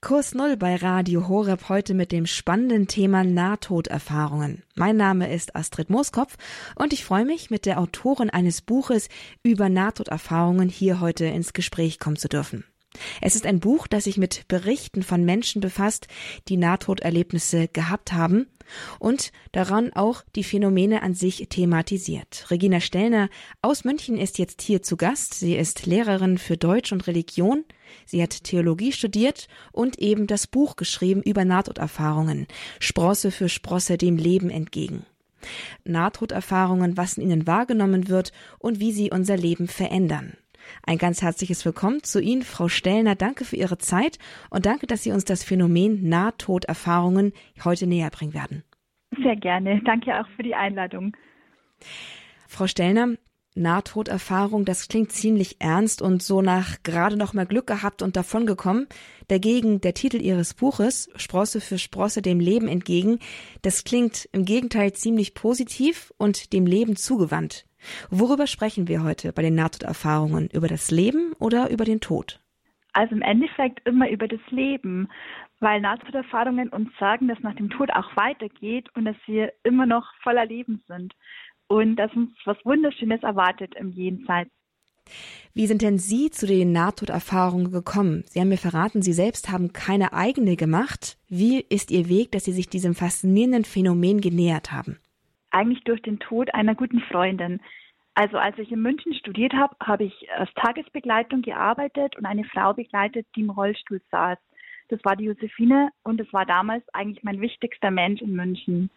Kurs Null bei Radio Horeb heute mit dem spannenden Thema Nahtoderfahrungen. Mein Name ist Astrid Mooskopf und ich freue mich, mit der Autorin eines Buches über Nahtoderfahrungen hier heute ins Gespräch kommen zu dürfen. Es ist ein Buch, das sich mit Berichten von Menschen befasst, die Nahtoderlebnisse gehabt haben und daran auch die Phänomene an sich thematisiert. Regina Stellner aus München ist jetzt hier zu Gast. Sie ist Lehrerin für Deutsch und Religion. Sie hat Theologie studiert und eben das Buch geschrieben über Nahtoderfahrungen. Sprosse für Sprosse dem Leben entgegen. Nahtoderfahrungen, was in ihnen wahrgenommen wird und wie sie unser Leben verändern. Ein ganz herzliches Willkommen zu Ihnen, Frau Stellner. Danke für Ihre Zeit und danke, dass Sie uns das Phänomen Nahtoderfahrungen heute näher bringen werden. Sehr gerne. Danke auch für die Einladung. Frau Stellner, Nahtoderfahrung, das klingt ziemlich ernst und so nach gerade noch mal Glück gehabt und davongekommen. Dagegen der Titel Ihres Buches, Sprosse für Sprosse dem Leben entgegen, das klingt im Gegenteil ziemlich positiv und dem Leben zugewandt. Worüber sprechen wir heute bei den Nahtoderfahrungen? Über das Leben oder über den Tod? Also im Endeffekt immer über das Leben, weil Nahtoderfahrungen uns sagen, dass nach dem Tod auch weitergeht und dass wir immer noch voller Leben sind und dass uns was Wunderschönes erwartet im Jenseits. Wie sind denn Sie zu den Nahtoderfahrungen gekommen? Sie haben mir verraten, Sie selbst haben keine eigene gemacht. Wie ist Ihr Weg, dass Sie sich diesem faszinierenden Phänomen genähert haben? eigentlich durch den Tod einer guten Freundin. Also als ich in München studiert habe, habe ich als Tagesbegleitung gearbeitet und eine Frau begleitet, die im Rollstuhl saß. Das war die Josephine und es war damals eigentlich mein wichtigster Mensch in München.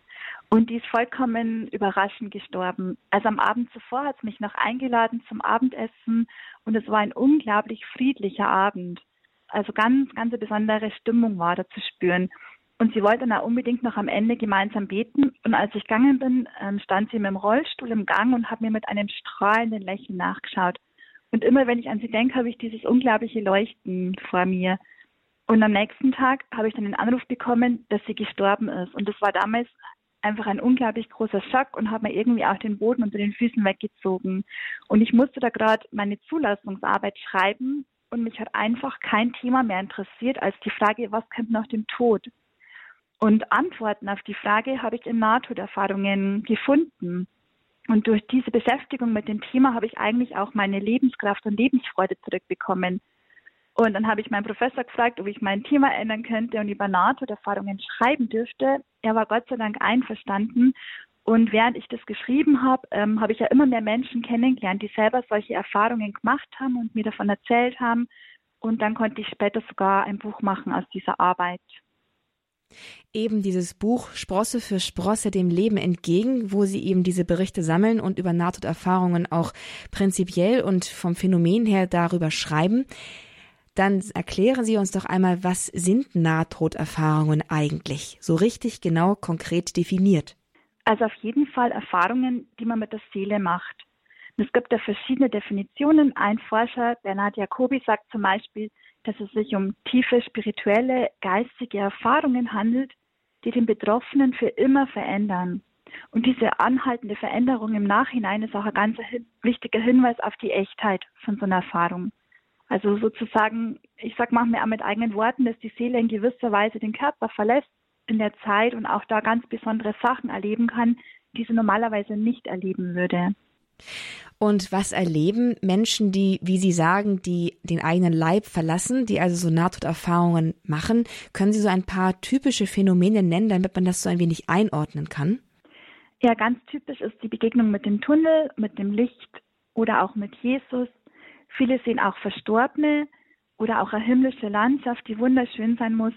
Und die ist vollkommen überraschend gestorben. Also am Abend zuvor hat sie mich noch eingeladen zum Abendessen und es war ein unglaublich friedlicher Abend. Also ganz, ganz besondere Stimmung war da zu spüren. Und sie wollte dann auch unbedingt noch am Ende gemeinsam beten. Und als ich gegangen bin, ähm, stand sie mit dem Rollstuhl im Gang und hat mir mit einem strahlenden Lächeln nachgeschaut. Und immer wenn ich an sie denke, habe ich dieses unglaubliche Leuchten vor mir. Und am nächsten Tag habe ich dann den Anruf bekommen, dass sie gestorben ist. Und das war damals einfach ein unglaublich großer Schock und hat mir irgendwie auch den Boden unter den Füßen weggezogen. Und ich musste da gerade meine Zulassungsarbeit schreiben und mich hat einfach kein Thema mehr interessiert als die Frage, was kommt nach dem Tod? Und Antworten auf die Frage habe ich in Nahtoderfahrungen gefunden. Und durch diese Beschäftigung mit dem Thema habe ich eigentlich auch meine Lebenskraft und Lebensfreude zurückbekommen. Und dann habe ich meinen Professor gefragt, ob ich mein Thema ändern könnte und über Nahtoderfahrungen schreiben dürfte. Er war Gott sei Dank einverstanden. Und während ich das geschrieben habe, ähm, habe ich ja immer mehr Menschen kennengelernt, die selber solche Erfahrungen gemacht haben und mir davon erzählt haben. Und dann konnte ich später sogar ein Buch machen aus dieser Arbeit eben dieses Buch Sprosse für Sprosse dem Leben entgegen, wo sie eben diese Berichte sammeln und über Nahtoderfahrungen auch prinzipiell und vom Phänomen her darüber schreiben. Dann erklären Sie uns doch einmal, was sind Nahtoderfahrungen eigentlich? So richtig genau konkret definiert. Also auf jeden Fall Erfahrungen, die man mit der Seele macht. es gibt da verschiedene Definitionen. Ein Forscher, Bernhard Jacobi, sagt zum Beispiel, dass es sich um tiefe spirituelle, geistige Erfahrungen handelt, die den Betroffenen für immer verändern. Und diese anhaltende Veränderung im Nachhinein ist auch ein ganz wichtiger Hinweis auf die Echtheit von so einer Erfahrung. Also sozusagen, ich sage manchmal auch mit eigenen Worten, dass die Seele in gewisser Weise den Körper verlässt in der Zeit und auch da ganz besondere Sachen erleben kann, die sie normalerweise nicht erleben würde. Und was erleben Menschen, die, wie Sie sagen, die den eigenen Leib verlassen, die also so Nahtoderfahrungen machen? Können Sie so ein paar typische Phänomene nennen, damit man das so ein wenig einordnen kann? Ja, ganz typisch ist die Begegnung mit dem Tunnel, mit dem Licht oder auch mit Jesus. Viele sehen auch Verstorbene oder auch eine himmlische Landschaft, die wunderschön sein muss.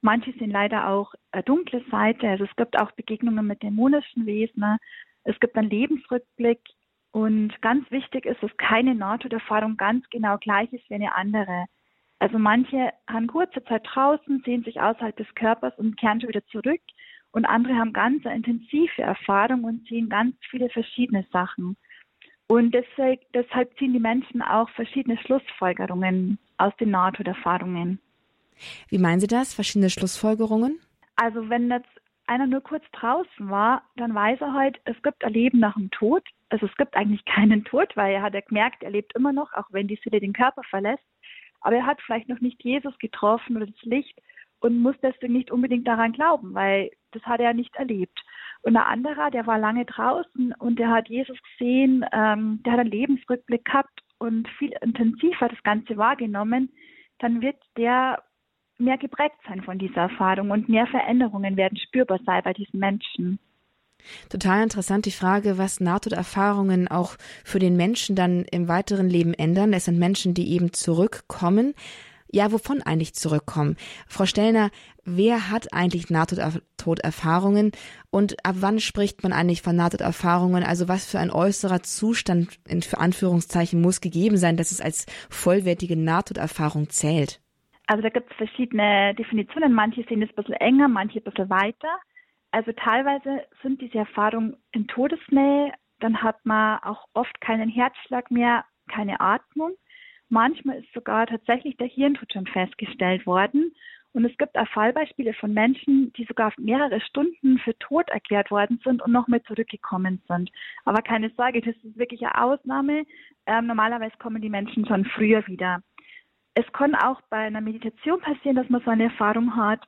Manche sehen leider auch eine dunkle Seite. Also es gibt auch Begegnungen mit dämonischen Wesen. Es gibt einen Lebensrückblick und ganz wichtig ist, dass keine Nahtoderfahrung ganz genau gleich ist wie eine andere. Also manche haben kurze Zeit draußen, sehen sich außerhalb des Körpers und kehren schon wieder zurück. Und andere haben ganz intensive Erfahrung und sehen ganz viele verschiedene Sachen. Und deshalb, deshalb ziehen die Menschen auch verschiedene Schlussfolgerungen aus den Nahtoderfahrungen. Wie meinen Sie das? Verschiedene Schlussfolgerungen? Also wenn jetzt einer nur kurz draußen war, dann weiß er halt, es gibt ein Leben nach dem Tod. Also es gibt eigentlich keinen Tod, weil er hat ja gemerkt, er lebt immer noch, auch wenn die Seele den Körper verlässt. aber er hat vielleicht noch nicht Jesus getroffen oder das Licht und muss deswegen nicht unbedingt daran glauben, weil das hat er nicht erlebt. Und ein anderer, der war lange draußen und der hat Jesus gesehen, ähm, der hat einen Lebensrückblick gehabt und viel intensiver das Ganze wahrgenommen, dann wird der mehr geprägt sein von dieser Erfahrung und mehr Veränderungen werden spürbar sein bei diesen Menschen. Total interessant die Frage, was Nahtoderfahrungen auch für den Menschen dann im weiteren Leben ändern. Es sind Menschen, die eben zurückkommen. Ja, wovon eigentlich zurückkommen? Frau Stellner, wer hat eigentlich Nahtoderfahrungen und ab wann spricht man eigentlich von Nahtoderfahrungen? Also was für ein äußerer Zustand in für Anführungszeichen muss gegeben sein, dass es als vollwertige Nahtoderfahrung zählt? Also da gibt es verschiedene Definitionen. Manche sehen es ein bisschen enger, manche ein bisschen weiter. Also teilweise sind diese Erfahrungen in Todesnähe, dann hat man auch oft keinen Herzschlag mehr, keine Atmung. Manchmal ist sogar tatsächlich der Hirntod festgestellt worden. Und es gibt auch Fallbeispiele von Menschen, die sogar mehrere Stunden für tot erklärt worden sind und nochmal zurückgekommen sind. Aber keine Sorge, das ist wirklich eine Ausnahme. Ähm, normalerweise kommen die Menschen schon früher wieder. Es kann auch bei einer Meditation passieren, dass man so eine Erfahrung hat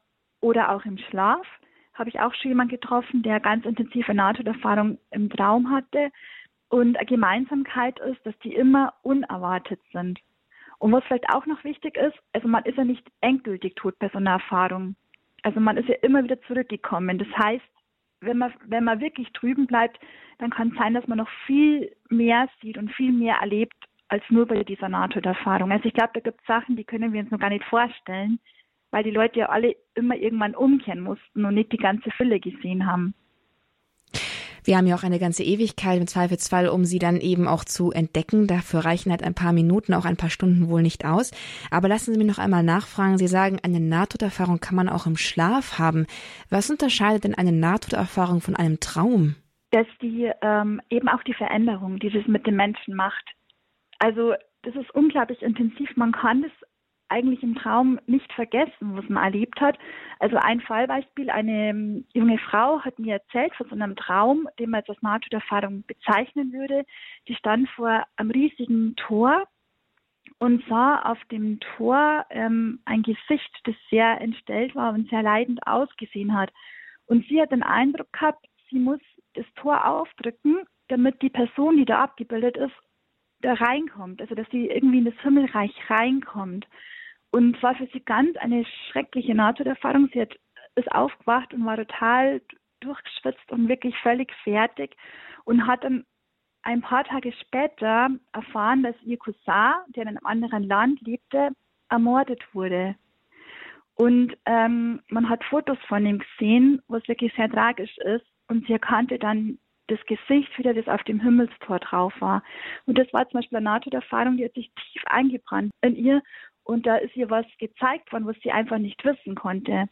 oder auch im Schlaf. Habe ich auch schon jemanden getroffen, der ganz intensive Nahtoderfahrung im Traum hatte. Und eine Gemeinsamkeit ist, dass die immer unerwartet sind. Und was vielleicht auch noch wichtig ist, also man ist ja nicht endgültig tot bei so einer Erfahrung. Also man ist ja immer wieder zurückgekommen. Das heißt, wenn man, wenn man wirklich drüben bleibt, dann kann es sein, dass man noch viel mehr sieht und viel mehr erlebt als nur bei dieser Nahtoderfahrung. Also ich glaube, da gibt es Sachen, die können wir uns noch gar nicht vorstellen, weil die Leute ja alle immer irgendwann umkehren mussten und nicht die ganze Fülle gesehen haben. Wir haben ja auch eine ganze Ewigkeit im Zweifelsfall, um sie dann eben auch zu entdecken. Dafür reichen halt ein paar Minuten, auch ein paar Stunden wohl nicht aus. Aber lassen Sie mich noch einmal nachfragen. Sie sagen, eine Nahtoderfahrung kann man auch im Schlaf haben. Was unterscheidet denn eine Nahtoderfahrung von einem Traum? Dass die ähm, eben auch die Veränderung, die das mit dem Menschen macht. Also das ist unglaublich intensiv. Man kann das eigentlich im Traum nicht vergessen, was man erlebt hat. Also ein Fallbeispiel, eine ähm, junge Frau hat mir erzählt von so einem Traum, den man als Nahtoderfahrung bezeichnen würde. Die stand vor einem riesigen Tor und sah auf dem Tor ähm, ein Gesicht, das sehr entstellt war und sehr leidend ausgesehen hat. Und sie hat den Eindruck gehabt, sie muss das Tor aufdrücken, damit die Person, die da abgebildet ist, da reinkommt, also dass sie irgendwie in das Himmelreich reinkommt. Und war für sie ganz eine schreckliche Nahtoderfahrung. Sie hat, ist aufgewacht und war total durchgeschwitzt und wirklich völlig fertig und hat dann ein paar Tage später erfahren, dass ihr Cousin, der in einem anderen Land lebte, ermordet wurde. Und ähm, man hat Fotos von ihm gesehen, was wirklich sehr tragisch ist. Und sie erkannte dann das Gesicht wieder, das auf dem Himmelstor drauf war. Und das war zum Beispiel eine Nahtoderfahrung, die hat sich tief eingebrannt in ihr. Und da ist ihr was gezeigt worden, was sie einfach nicht wissen konnte.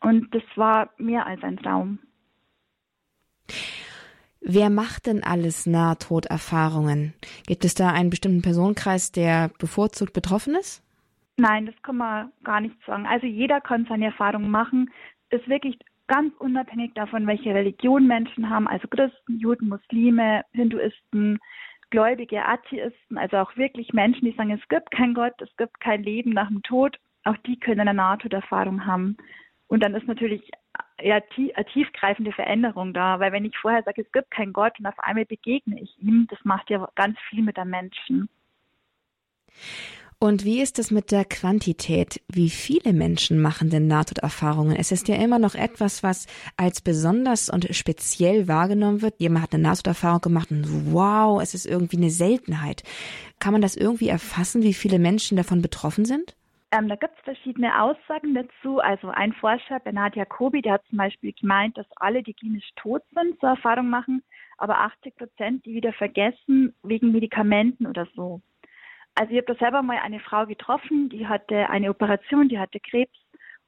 Und das war mehr als ein Traum. Wer macht denn alles Nahtoderfahrungen? Gibt es da einen bestimmten Personenkreis, der bevorzugt betroffen ist? Nein, das kann man gar nicht sagen. Also jeder kann seine Erfahrungen machen. Ist wirklich ganz unabhängig davon, welche Religion Menschen haben, also Christen, Juden, Muslime, Hinduisten, gläubige Atheisten, also auch wirklich Menschen, die sagen, es gibt kein Gott, es gibt kein Leben nach dem Tod, auch die können eine Nahtoderfahrung haben. Und dann ist natürlich eine tiefgreifende Veränderung da, weil wenn ich vorher sage, es gibt kein Gott und auf einmal begegne ich ihm, das macht ja ganz viel mit der Menschen. Und wie ist es mit der Quantität? Wie viele Menschen machen denn Nahtoderfahrungen? Es ist ja immer noch etwas, was als besonders und speziell wahrgenommen wird. Jemand hat eine Nahtoderfahrung gemacht und wow, es ist irgendwie eine Seltenheit. Kann man das irgendwie erfassen, wie viele Menschen davon betroffen sind? Ähm, da gibt es verschiedene Aussagen dazu. Also ein Forscher, Bernhard Jacobi, der hat zum Beispiel gemeint, dass alle, die klinisch tot sind, so Erfahrung machen, aber 80 Prozent, die wieder vergessen wegen Medikamenten oder so. Also ich habe da selber mal eine Frau getroffen, die hatte eine Operation, die hatte Krebs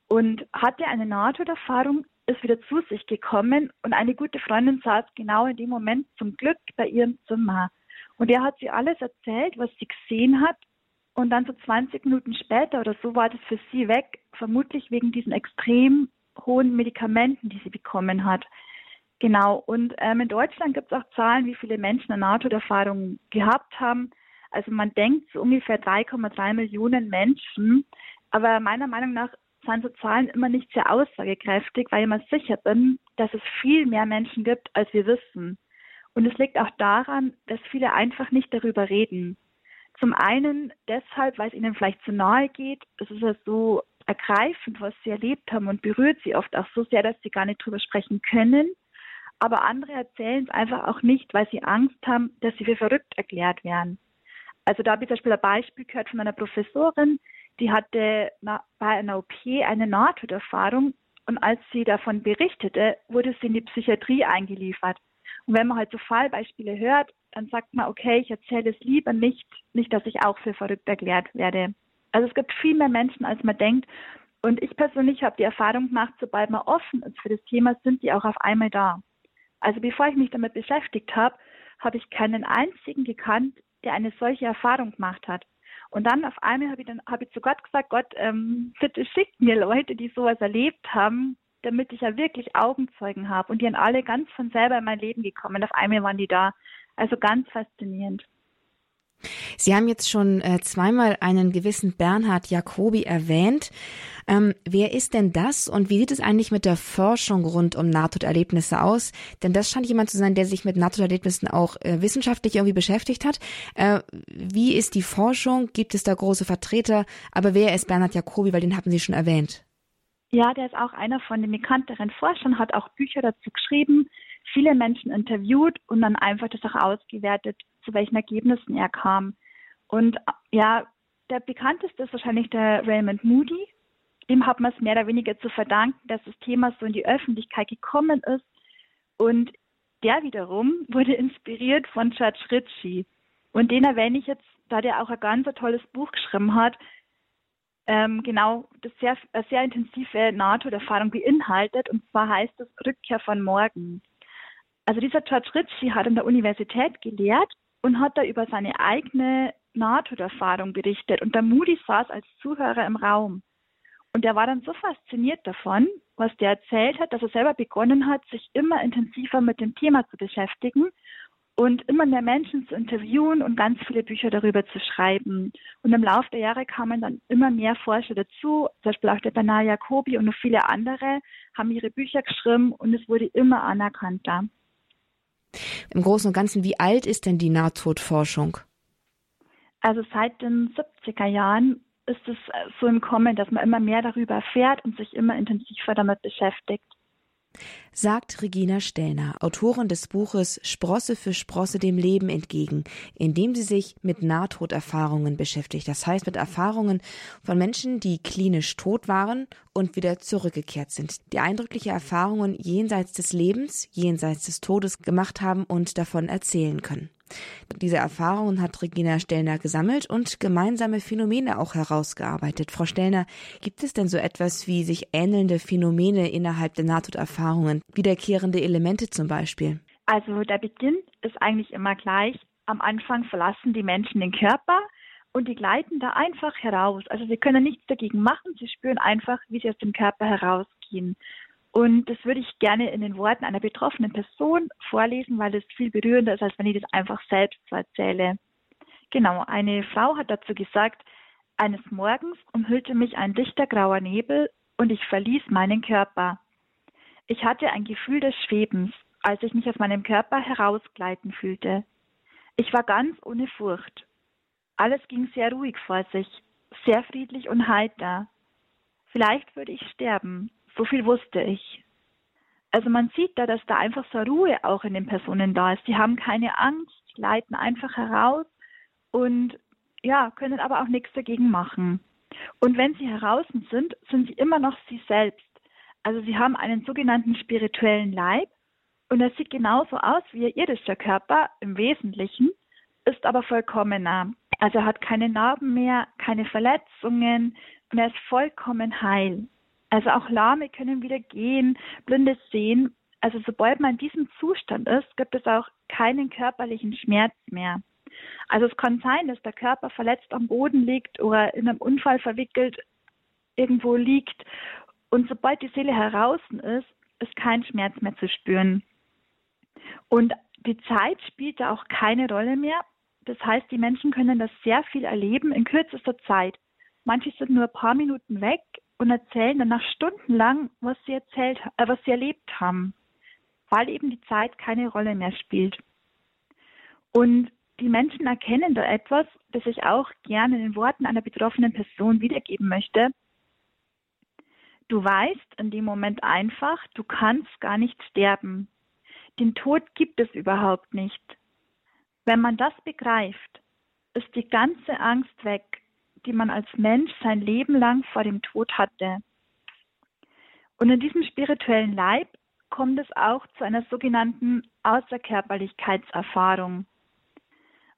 und hatte eine Nahtoderfahrung, ist wieder zu sich gekommen und eine gute Freundin saß genau in dem Moment zum Glück bei ihrem Zimmer. Und er hat sie alles erzählt, was sie gesehen hat. Und dann so 20 Minuten später oder so war das für sie weg, vermutlich wegen diesen extrem hohen Medikamenten, die sie bekommen hat. Genau. Und ähm, in Deutschland gibt es auch Zahlen, wie viele Menschen eine Nahtoderfahrung gehabt haben. Also man denkt so ungefähr 3,3 Millionen Menschen, aber meiner Meinung nach sind so Zahlen immer nicht sehr aussagekräftig, weil ich mir sicher bin, dass es viel mehr Menschen gibt, als wir wissen. Und es liegt auch daran, dass viele einfach nicht darüber reden. Zum einen deshalb, weil es ihnen vielleicht zu nahe geht. Es ist ja so ergreifend, was sie erlebt haben und berührt sie oft auch so sehr, dass sie gar nicht darüber sprechen können. Aber andere erzählen es einfach auch nicht, weil sie Angst haben, dass sie für verrückt erklärt werden. Also da habe ich zum Beispiel ein Beispiel gehört von einer Professorin, die hatte bei einer OP eine Nahtoderfahrung und als sie davon berichtete, wurde sie in die Psychiatrie eingeliefert. Und wenn man halt so Fallbeispiele hört, dann sagt man, okay, ich erzähle es lieber nicht, nicht, dass ich auch für verrückt erklärt werde. Also es gibt viel mehr Menschen, als man denkt. Und ich persönlich habe die Erfahrung gemacht, sobald man offen ist für das Thema, sind die auch auf einmal da. Also bevor ich mich damit beschäftigt habe, habe ich keinen einzigen gekannt, der eine solche Erfahrung gemacht hat. Und dann auf einmal habe ich dann ich zu Gott gesagt, Gott, ähm, bitte schickt mir Leute, die sowas erlebt haben, damit ich ja wirklich Augenzeugen habe. Und die sind alle ganz von selber in mein Leben gekommen. Auf einmal waren die da. Also ganz faszinierend. Sie haben jetzt schon äh, zweimal einen gewissen Bernhard Jacobi erwähnt. Ähm, wer ist denn das und wie sieht es eigentlich mit der Forschung rund um Nahtoderlebnisse aus? Denn das scheint jemand zu sein, der sich mit Nahtoderlebnissen auch äh, wissenschaftlich irgendwie beschäftigt hat. Äh, wie ist die Forschung? Gibt es da große Vertreter? Aber wer ist Bernhard Jacobi? Weil den hatten Sie schon erwähnt. Ja, der ist auch einer von den bekannteren Forschern, hat auch Bücher dazu geschrieben, viele Menschen interviewt und dann einfach das auch ausgewertet, zu welchen Ergebnissen er kam. Und ja, der bekannteste ist wahrscheinlich der Raymond Moody. Dem hat man es mehr oder weniger zu verdanken, dass das Thema so in die Öffentlichkeit gekommen ist. Und der wiederum wurde inspiriert von Judge Ritchie. Und den erwähne ich jetzt, da der auch ein ganz tolles Buch geschrieben hat, ähm, genau das sehr, sehr intensive NATO-Erfahrung beinhaltet. Und zwar heißt es Rückkehr von morgen. Also dieser George Ritchie hat an der Universität gelehrt und hat da über seine eigene Nahtoderfahrung berichtet. Und der Moody saß als Zuhörer im Raum. Und er war dann so fasziniert davon, was der erzählt hat, dass er selber begonnen hat, sich immer intensiver mit dem Thema zu beschäftigen und immer mehr Menschen zu interviewen und ganz viele Bücher darüber zu schreiben. Und im Laufe der Jahre kamen dann immer mehr Forscher dazu, zum Beispiel auch der Bernard Jacobi und noch viele andere haben ihre Bücher geschrieben und es wurde immer anerkannter. Im Großen und Ganzen, wie alt ist denn die Nahtodforschung? Also seit den 70er Jahren ist es so im Kommen, dass man immer mehr darüber erfährt und sich immer intensiver damit beschäftigt sagt Regina Stellner, Autorin des Buches Sprosse für Sprosse dem Leben entgegen, in dem sie sich mit Nahtoderfahrungen beschäftigt. Das heißt mit Erfahrungen von Menschen, die klinisch tot waren und wieder zurückgekehrt sind, die eindrückliche Erfahrungen jenseits des Lebens, jenseits des Todes gemacht haben und davon erzählen können. Diese Erfahrungen hat Regina Stellner gesammelt und gemeinsame Phänomene auch herausgearbeitet. Frau Stellner, gibt es denn so etwas wie sich ähnelnde Phänomene innerhalb der Nahtoderfahrungen, wiederkehrende Elemente zum Beispiel? Also der Beginn ist eigentlich immer gleich. Am Anfang verlassen die Menschen den Körper und die gleiten da einfach heraus. Also sie können nichts dagegen machen, sie spüren einfach, wie sie aus dem Körper herausgehen. Und das würde ich gerne in den Worten einer betroffenen Person vorlesen, weil es viel berührender ist, als wenn ich das einfach selbst erzähle. Genau, eine Frau hat dazu gesagt, eines Morgens umhüllte mich ein dichter grauer Nebel und ich verließ meinen Körper. Ich hatte ein Gefühl des Schwebens, als ich mich aus meinem Körper herausgleiten fühlte. Ich war ganz ohne Furcht. Alles ging sehr ruhig vor sich, sehr friedlich und heiter. Vielleicht würde ich sterben, so viel wusste ich. Also man sieht da, dass da einfach so Ruhe auch in den Personen da ist. Die haben keine Angst, leiten einfach heraus und ja, können aber auch nichts dagegen machen. Und wenn sie heraus sind, sind sie immer noch sie selbst. Also sie haben einen sogenannten spirituellen Leib und er sieht genauso aus wie ihr irdischer Körper im Wesentlichen, ist aber vollkommener. Also er hat keine Narben mehr, keine Verletzungen und er ist vollkommen heil. Also auch Lahme können wieder gehen, Blinde sehen. Also sobald man in diesem Zustand ist, gibt es auch keinen körperlichen Schmerz mehr. Also es kann sein, dass der Körper verletzt am Boden liegt oder in einem Unfall verwickelt irgendwo liegt. Und sobald die Seele heraus ist, ist kein Schmerz mehr zu spüren. Und die Zeit spielt da auch keine Rolle mehr. Das heißt, die Menschen können das sehr viel erleben in kürzester Zeit. Manche sind nur ein paar Minuten weg und erzählen dann nach stundenlang, was sie erzählt, äh, was sie erlebt haben, weil eben die Zeit keine Rolle mehr spielt. Und die Menschen erkennen da etwas, das ich auch gerne in den Worten einer betroffenen Person wiedergeben möchte. Du weißt in dem Moment einfach, du kannst gar nicht sterben. Den Tod gibt es überhaupt nicht. Wenn man das begreift, ist die ganze Angst weg, die man als Mensch sein Leben lang vor dem Tod hatte. Und in diesem spirituellen Leib kommt es auch zu einer sogenannten Außerkörperlichkeitserfahrung.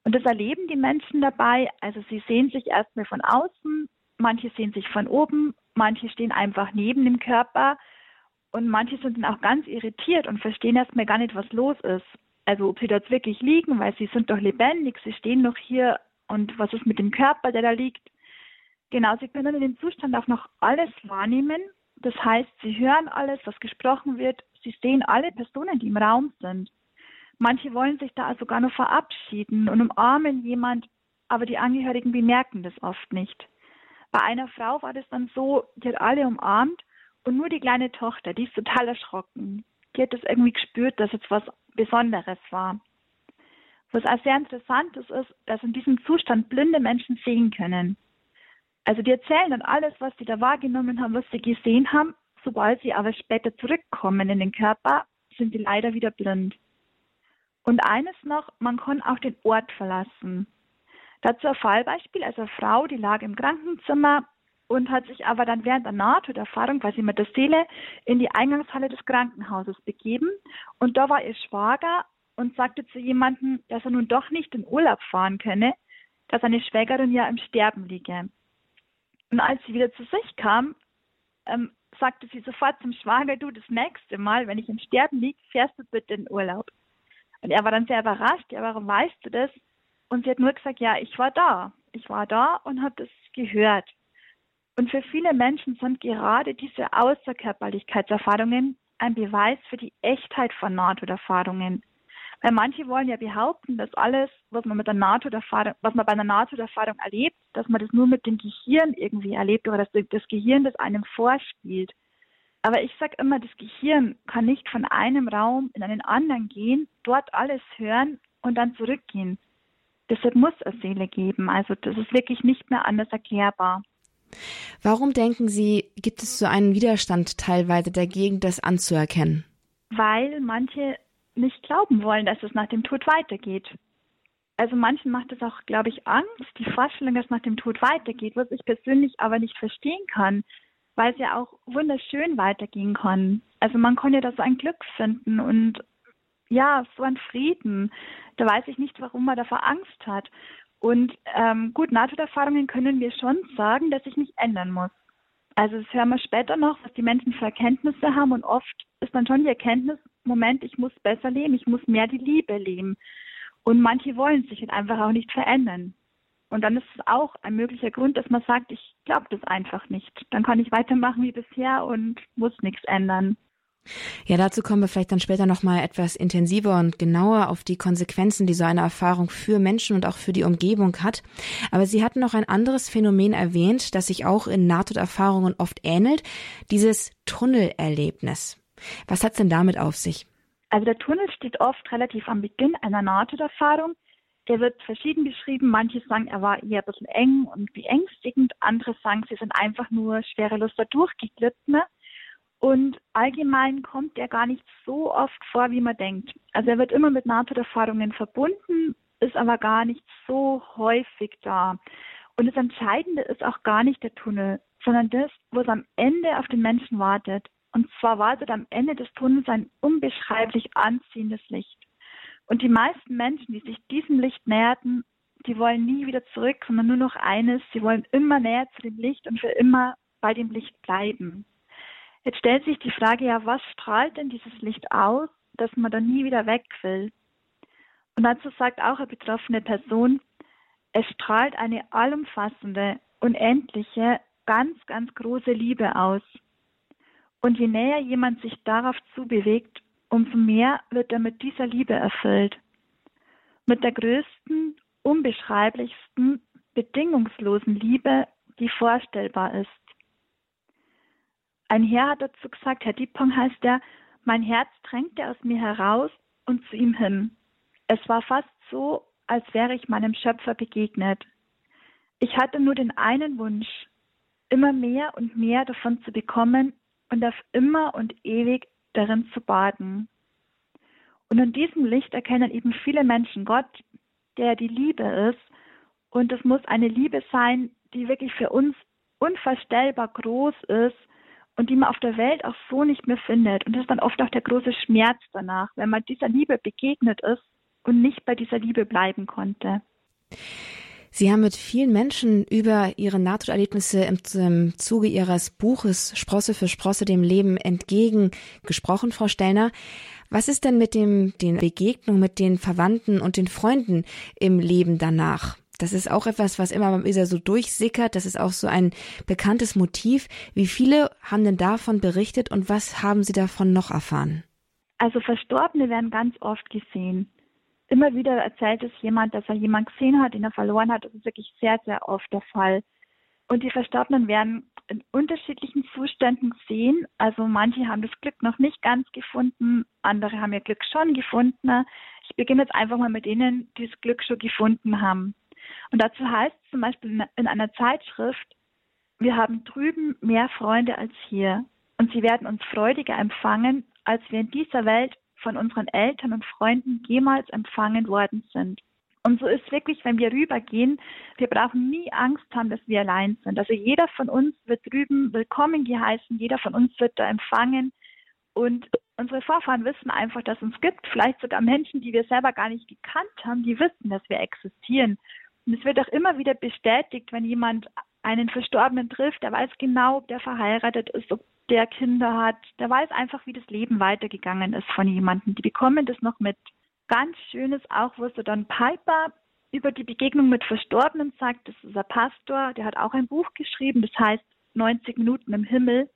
Und das erleben die Menschen dabei. Also sie sehen sich erstmal von außen, manche sehen sich von oben, manche stehen einfach neben dem Körper und manche sind dann auch ganz irritiert und verstehen erstmal gar nicht, was los ist. Also ob sie dort wirklich liegen, weil sie sind doch lebendig, sie stehen noch hier und was ist mit dem Körper, der da liegt. Genau, sie können in dem Zustand auch noch alles wahrnehmen. Das heißt, sie hören alles, was gesprochen wird. Sie sehen alle Personen, die im Raum sind. Manche wollen sich da sogar noch verabschieden und umarmen jemand, aber die Angehörigen bemerken das oft nicht. Bei einer Frau war das dann so, die hat alle umarmt und nur die kleine Tochter, die ist total erschrocken. Die hat das irgendwie gespürt, dass jetzt was Besonderes war. Was auch sehr interessant ist, ist, dass in diesem Zustand blinde Menschen sehen können. Also die erzählen dann alles, was sie da wahrgenommen haben, was sie gesehen haben. Sobald sie aber später zurückkommen in den Körper, sind sie leider wieder blind. Und eines noch, man kann auch den Ort verlassen. Dazu ein Fallbeispiel, also eine Frau, die lag im Krankenzimmer und hat sich aber dann während der Nahtoderfahrung, sie mit der Seele in die Eingangshalle des Krankenhauses begeben. Und da war ihr Schwager und sagte zu jemandem, dass er nun doch nicht in Urlaub fahren könne, da seine Schwägerin ja im Sterben liege. Und als sie wieder zu sich kam, ähm, sagte sie sofort zum Schwager, du, das nächste Mal, wenn ich im Sterben liege, fährst du bitte in Urlaub. Und er war dann sehr überrascht, ja, warum weißt du das? Und sie hat nur gesagt, ja, ich war da. Ich war da und habe das gehört. Und für viele Menschen sind gerade diese Außerkörperlichkeitserfahrungen ein Beweis für die Echtheit von Nahtoderfahrungen. Weil manche wollen ja behaupten, dass alles, was man mit der Nahtoderfahrung, was man bei einer Nahtoderfahrung erlebt, dass man das nur mit dem Gehirn irgendwie erlebt oder dass das Gehirn das einem vorspielt. Aber ich sage immer, das Gehirn kann nicht von einem Raum in einen anderen gehen, dort alles hören und dann zurückgehen. Deshalb muss es Seele geben. Also das ist wirklich nicht mehr anders erklärbar. Warum denken Sie, gibt es so einen Widerstand teilweise dagegen, das anzuerkennen? Weil manche nicht glauben wollen, dass es nach dem Tod weitergeht. Also manchen macht es auch, glaube ich, Angst, die Vorstellung, dass es nach dem Tod weitergeht, was ich persönlich aber nicht verstehen kann weil es ja auch wunderschön weitergehen kann. Also man kann ja da so ein Glück finden und ja, so ein Frieden. Da weiß ich nicht, warum man davor Angst hat. Und ähm, gut, Nahtoderfahrungen können wir schon sagen, dass sich nicht ändern muss. Also das hören wir später noch, was die Menschen für Erkenntnisse haben und oft ist dann schon die Erkenntnis, Moment, ich muss besser leben, ich muss mehr die Liebe leben. Und manche wollen sich halt einfach auch nicht verändern. Und dann ist es auch ein möglicher Grund, dass man sagt, ich glaube das einfach nicht. Dann kann ich weitermachen wie bisher und muss nichts ändern. Ja, dazu kommen wir vielleicht dann später nochmal etwas intensiver und genauer auf die Konsequenzen, die so eine Erfahrung für Menschen und auch für die Umgebung hat. Aber Sie hatten noch ein anderes Phänomen erwähnt, das sich auch in Nahtoderfahrungen oft ähnelt, dieses Tunnelerlebnis. Was hat es denn damit auf sich? Also der Tunnel steht oft relativ am Beginn einer Nahtoderfahrung. Der wird verschieden beschrieben. Manche sagen, er war eher ein bisschen eng und beängstigend. Andere sagen, sie sind einfach nur schwerelos da durchgeglitten. Und allgemein kommt er gar nicht so oft vor, wie man denkt. Also er wird immer mit Nahtoderfahrungen verbunden, ist aber gar nicht so häufig da. Und das Entscheidende ist auch gar nicht der Tunnel, sondern das, wo es am Ende auf den Menschen wartet. Und zwar wartet am Ende des Tunnels ein unbeschreiblich anziehendes Licht. Und die meisten Menschen, die sich diesem Licht näherten, die wollen nie wieder zurück, sondern nur noch eines, sie wollen immer näher zu dem Licht und für immer bei dem Licht bleiben. Jetzt stellt sich die Frage, ja, was strahlt denn dieses Licht aus, dass man da nie wieder weg will? Und dazu sagt auch eine betroffene Person, es strahlt eine allumfassende, unendliche, ganz, ganz große Liebe aus. Und je näher jemand sich darauf zubewegt, umso mehr wird er mit dieser Liebe erfüllt. Mit der größten unbeschreiblichsten, bedingungslosen Liebe, die vorstellbar ist. Ein Herr hat dazu gesagt, Herr Diepong heißt er, mein Herz drängte aus mir heraus und zu ihm hin. Es war fast so, als wäre ich meinem Schöpfer begegnet. Ich hatte nur den einen Wunsch, immer mehr und mehr davon zu bekommen und auf immer und ewig darin zu baden. Und in diesem Licht erkennen eben viele Menschen Gott, der die Liebe ist. Und es muss eine Liebe sein, die wirklich für uns unvorstellbar groß ist und die man auf der Welt auch so nicht mehr findet. Und das ist dann oft auch der große Schmerz danach, wenn man dieser Liebe begegnet ist und nicht bei dieser Liebe bleiben konnte. Sie haben mit vielen Menschen über ihre Nahtoderlebnisse im, im Zuge Ihres Buches Sprosse für Sprosse dem Leben entgegen gesprochen, Frau Stellner. Was ist denn mit dem, den Begegnungen mit den Verwandten und den Freunden im Leben danach? Das ist auch etwas, was immer wieder so durchsickert. Das ist auch so ein bekanntes Motiv. Wie viele haben denn davon berichtet und was haben Sie davon noch erfahren? Also Verstorbene werden ganz oft gesehen. Immer wieder erzählt es jemand, dass er jemanden gesehen hat, den er verloren hat. Das ist wirklich sehr, sehr oft der Fall. Und die Verstorbenen werden in unterschiedlichen Zuständen gesehen. Also manche haben das Glück noch nicht ganz gefunden, andere haben ihr Glück schon gefunden. Ich beginne jetzt einfach mal mit denen, die das Glück schon gefunden haben. Und dazu heißt es zum Beispiel in einer Zeitschrift, wir haben drüben mehr Freunde als hier. Und sie werden uns freudiger empfangen, als wir in dieser Welt von unseren Eltern und Freunden jemals empfangen worden sind. Und so ist wirklich, wenn wir rübergehen, wir brauchen nie Angst haben, dass wir allein sind. Also jeder von uns wird drüben willkommen geheißen, jeder von uns wird da empfangen. Und unsere Vorfahren wissen einfach, dass es uns gibt. Vielleicht sogar Menschen, die wir selber gar nicht gekannt haben, die wissen, dass wir existieren. Und es wird auch immer wieder bestätigt, wenn jemand einen Verstorbenen trifft, der weiß genau, ob der verheiratet ist, ob der Kinder hat, der weiß einfach, wie das Leben weitergegangen ist von jemandem. Die bekommen das noch mit. Ganz schön ist auch, wo so dann Piper über die Begegnung mit Verstorbenen sagt, das ist ein Pastor, der hat auch ein Buch geschrieben, das heißt 90 Minuten im Himmel.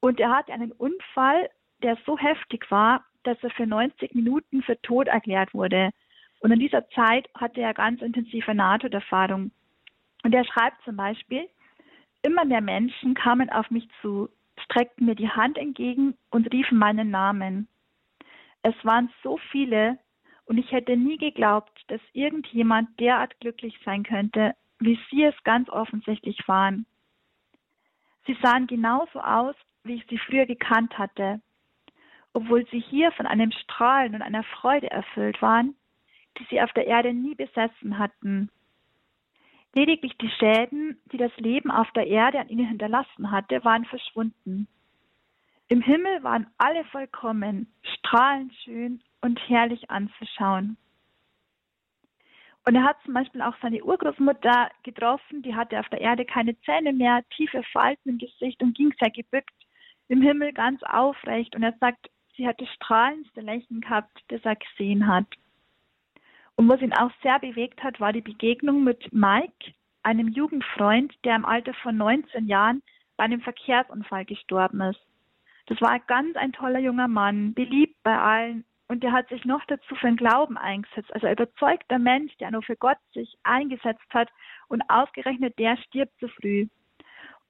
Und er hat einen Unfall, der so heftig war, dass er für 90 Minuten für tot erklärt wurde. Und in dieser Zeit hatte er ganz intensive Nahtoderfahrung. Und er schreibt zum Beispiel, immer mehr Menschen kamen auf mich zu, streckten mir die Hand entgegen und riefen meinen Namen. Es waren so viele, und ich hätte nie geglaubt, dass irgendjemand derart glücklich sein könnte, wie sie es ganz offensichtlich waren. Sie sahen genauso aus, wie ich sie früher gekannt hatte, obwohl sie hier von einem Strahlen und einer Freude erfüllt waren, die sie auf der Erde nie besessen hatten. Lediglich die Schäden, die das Leben auf der Erde an ihnen hinterlassen hatte, waren verschwunden. Im Himmel waren alle vollkommen, strahlend schön und herrlich anzuschauen. Und er hat zum Beispiel auch seine Urgroßmutter getroffen, die hatte auf der Erde keine Zähne mehr, tiefe Falten im Gesicht und ging sehr gebückt, im Himmel ganz aufrecht. Und er sagt, sie hatte strahlendste Lächeln gehabt, das er gesehen hat. Und was ihn auch sehr bewegt hat, war die Begegnung mit Mike, einem Jugendfreund, der im Alter von 19 Jahren bei einem Verkehrsunfall gestorben ist. Das war ganz ein toller junger Mann, beliebt bei allen und der hat sich noch dazu für den Glauben eingesetzt. Also ein überzeugter Mensch, der nur für Gott sich eingesetzt hat und ausgerechnet der stirbt zu früh.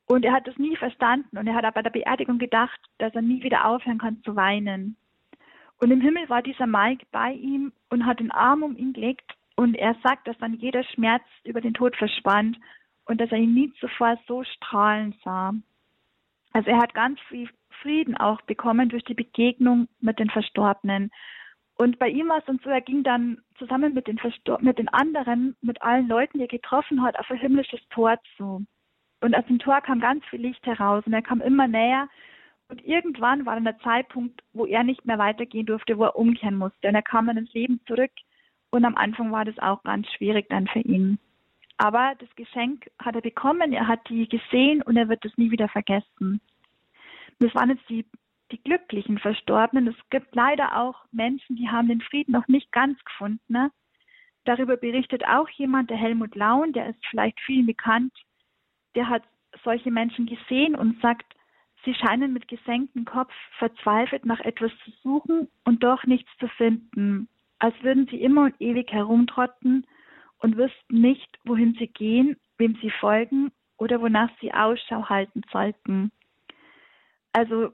Und er hat das nie verstanden und er hat aber bei der Beerdigung gedacht, dass er nie wieder aufhören kann zu weinen. Und im Himmel war dieser Mike bei ihm und hat den Arm um ihn gelegt und er sagt, dass dann jeder Schmerz über den Tod verschwand und dass er ihn nie zuvor so strahlend sah. Also er hat ganz viel Frieden auch bekommen durch die Begegnung mit den Verstorbenen. Und bei ihm war es dann so, er ging dann zusammen mit den, Verstor mit den anderen, mit allen Leuten, die er getroffen hat, auf ein himmlisches Tor zu. Und aus dem Tor kam ganz viel Licht heraus und er kam immer näher. Und irgendwann war dann der Zeitpunkt, wo er nicht mehr weitergehen durfte, wo er umkehren musste. Und er kam dann ins Leben zurück. Und am Anfang war das auch ganz schwierig dann für ihn. Aber das Geschenk hat er bekommen, er hat die gesehen und er wird es nie wieder vergessen. Das waren jetzt die, die glücklichen Verstorbenen. Es gibt leider auch Menschen, die haben den Frieden noch nicht ganz gefunden. Ne? Darüber berichtet auch jemand, der Helmut Laun, der ist vielleicht vielen bekannt. Der hat solche Menschen gesehen und sagt, sie scheinen mit gesenktem Kopf verzweifelt nach etwas zu suchen und doch nichts zu finden, als würden sie immer und ewig herumtrotten und wüssten nicht, wohin sie gehen, wem sie folgen oder wonach sie Ausschau halten sollten. Also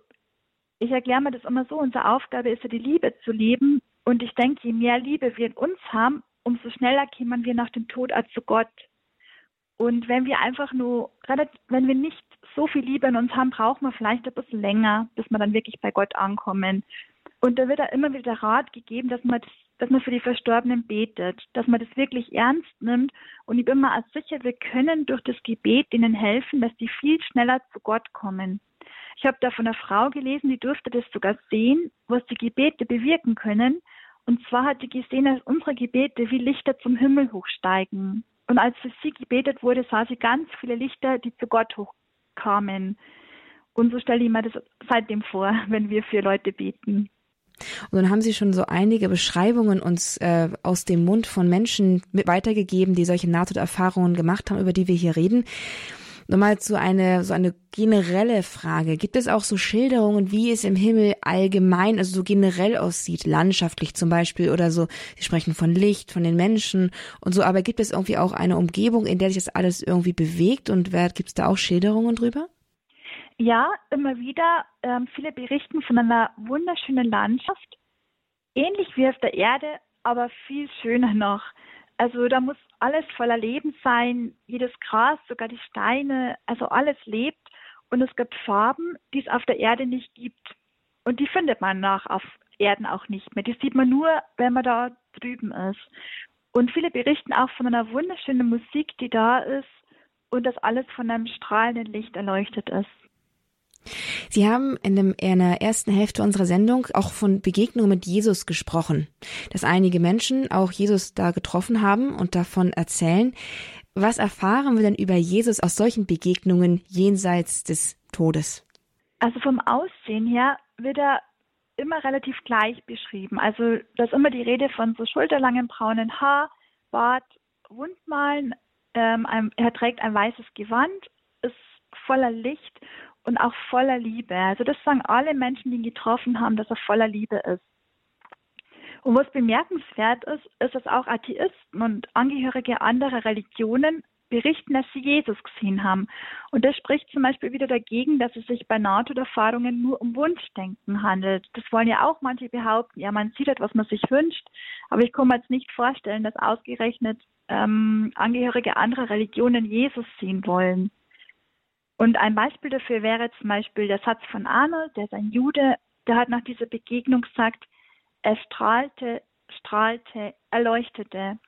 ich erkläre mir das immer so, unsere Aufgabe ist ja die Liebe zu leben und ich denke, je mehr Liebe wir in uns haben, umso schneller kämen wir nach dem Tod als zu Gott. Und wenn wir einfach nur, wenn wir nicht so viel Liebe in uns haben, brauchen wir vielleicht ein bisschen länger, bis wir dann wirklich bei Gott ankommen. Und da wird da immer wieder Rat gegeben, dass man, das, dass man für die Verstorbenen betet, dass man das wirklich ernst nimmt. Und ich bin mir auch sicher, wir können durch das Gebet denen helfen, dass die viel schneller zu Gott kommen. Ich habe da von einer Frau gelesen, die durfte das sogar sehen, was die Gebete bewirken können. Und zwar hat sie gesehen, dass unsere Gebete wie Lichter zum Himmel hochsteigen. Und als für sie gebetet wurde, sah sie ganz viele Lichter, die zu Gott hochkamen. Und so stelle ich mir das seitdem vor, wenn wir für Leute beten. Und dann haben Sie schon so einige Beschreibungen uns äh, aus dem Mund von Menschen weitergegeben, die solche Nahtoderfahrungen gemacht haben, über die wir hier reden. Nochmal zu eine, so eine generelle Frage. Gibt es auch so Schilderungen, wie es im Himmel allgemein, also so generell aussieht, landschaftlich zum Beispiel oder so? Sie sprechen von Licht, von den Menschen und so, aber gibt es irgendwie auch eine Umgebung, in der sich das alles irgendwie bewegt und gibt es da auch Schilderungen drüber? Ja, immer wieder. Ähm, viele berichten von einer wunderschönen Landschaft, ähnlich wie auf der Erde, aber viel schöner noch. Also da muss alles voller Leben sein, jedes Gras, sogar die Steine, also alles lebt und es gibt Farben, die es auf der Erde nicht gibt. Und die findet man nach auf Erden auch nicht mehr. Die sieht man nur, wenn man da drüben ist. Und viele berichten auch von einer wunderschönen Musik, die da ist und dass alles von einem strahlenden Licht erleuchtet ist. Sie haben in, dem, in der ersten Hälfte unserer Sendung auch von Begegnungen mit Jesus gesprochen, dass einige Menschen auch Jesus da getroffen haben und davon erzählen. Was erfahren wir denn über Jesus aus solchen Begegnungen jenseits des Todes? Also vom Aussehen her wird er immer relativ gleich beschrieben. Also da ist immer die Rede von so schulterlangen braunen Haar, Bart, Wundmalen. Ähm, er trägt ein weißes Gewand, ist voller Licht und auch voller Liebe. Also das sagen alle Menschen, die ihn getroffen haben, dass er voller Liebe ist. Und was bemerkenswert ist, ist, dass auch Atheisten und Angehörige anderer Religionen berichten, dass sie Jesus gesehen haben. Und das spricht zum Beispiel wieder dagegen, dass es sich bei Nahtoderfahrungen nur um Wunschdenken handelt. Das wollen ja auch manche behaupten. Ja, man sieht etwas, was man sich wünscht. Aber ich kann mir jetzt nicht vorstellen, dass ausgerechnet ähm, Angehörige anderer Religionen Jesus sehen wollen. Und ein Beispiel dafür wäre zum Beispiel der Satz von Arnold, der ist ein Jude, der hat nach dieser Begegnung gesagt, er strahlte, strahlte, erleuchtete.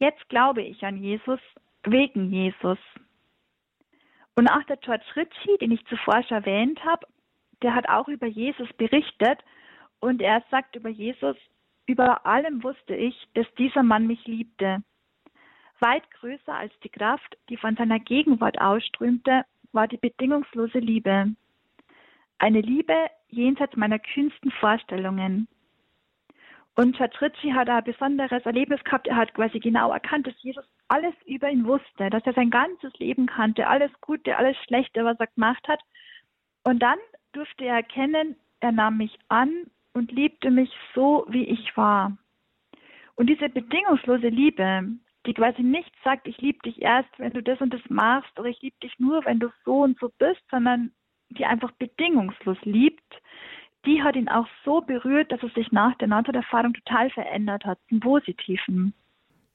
Jetzt glaube ich an Jesus, wegen Jesus. Und auch der George Ritchie, den ich zuvor schon erwähnt habe, der hat auch über Jesus berichtet und er sagt über Jesus, über allem wusste ich, dass dieser Mann mich liebte. Weit größer als die Kraft, die von seiner Gegenwart ausströmte, war die bedingungslose Liebe. Eine Liebe jenseits meiner kühnsten Vorstellungen. Und Chatrici hat ein besonderes Erlebnis gehabt. Er hat quasi genau erkannt, dass Jesus alles über ihn wusste, dass er sein ganzes Leben kannte, alles Gute, alles Schlechte, was er gemacht hat. Und dann durfte er erkennen, er nahm mich an und liebte mich so, wie ich war. Und diese bedingungslose Liebe, die quasi nicht sagt, ich liebe dich erst, wenn du das und das machst oder ich liebe dich nur, wenn du so und so bist, sondern die einfach bedingungslos liebt, die hat ihn auch so berührt, dass es sich nach der Nahtoderfahrung total verändert hat, zum Positiven.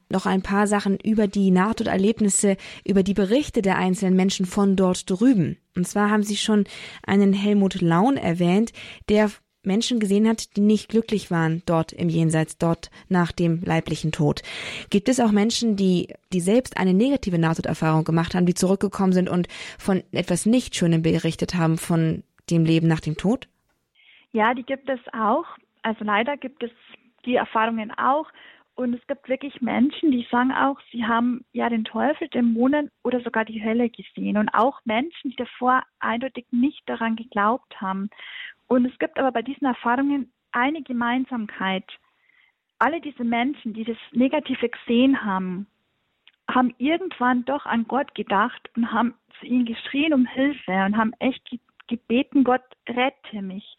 Noch ein paar Sachen über die Nahtoderlebnisse, über die Berichte der einzelnen Menschen von dort drüben. Und zwar haben Sie schon einen Helmut Laun erwähnt, der Menschen gesehen hat, die nicht glücklich waren dort im Jenseits, dort nach dem leiblichen Tod. Gibt es auch Menschen, die, die selbst eine negative Nahtoderfahrung gemacht haben, die zurückgekommen sind und von etwas nicht Schönem berichtet haben, von dem Leben nach dem Tod? Ja, die gibt es auch. Also leider gibt es die Erfahrungen auch. Und es gibt wirklich Menschen, die sagen auch, sie haben ja den Teufel, Dämonen oder sogar die Hölle gesehen. Und auch Menschen, die davor eindeutig nicht daran geglaubt haben. Und es gibt aber bei diesen Erfahrungen eine Gemeinsamkeit. Alle diese Menschen, die das Negative gesehen haben, haben irgendwann doch an Gott gedacht und haben zu ihm geschrien um Hilfe und haben echt gebeten, Gott rette mich.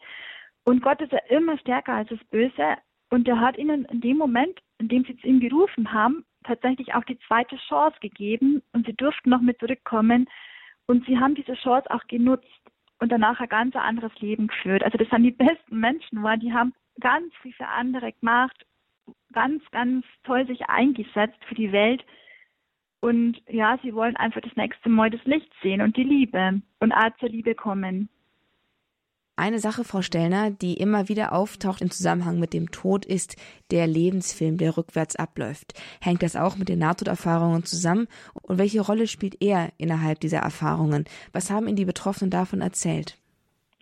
Und Gott ist ja immer stärker als das Böse und er hat ihnen in dem Moment, in dem sie zu ihm gerufen haben, tatsächlich auch die zweite Chance gegeben und sie durften noch mit zurückkommen. Und sie haben diese Chance auch genutzt und danach ein ganz anderes Leben geführt. Also das sind die besten Menschen waren, die haben ganz viel für andere gemacht, ganz, ganz toll sich eingesetzt für die Welt. Und ja, sie wollen einfach das nächste Mal das Licht sehen und die Liebe und auch zur Liebe kommen. Eine Sache, Frau Stellner, die immer wieder auftaucht im Zusammenhang mit dem Tod, ist der Lebensfilm, der rückwärts abläuft. Hängt das auch mit den Nahtoderfahrungen zusammen? Und welche Rolle spielt er innerhalb dieser Erfahrungen? Was haben Ihnen die Betroffenen davon erzählt?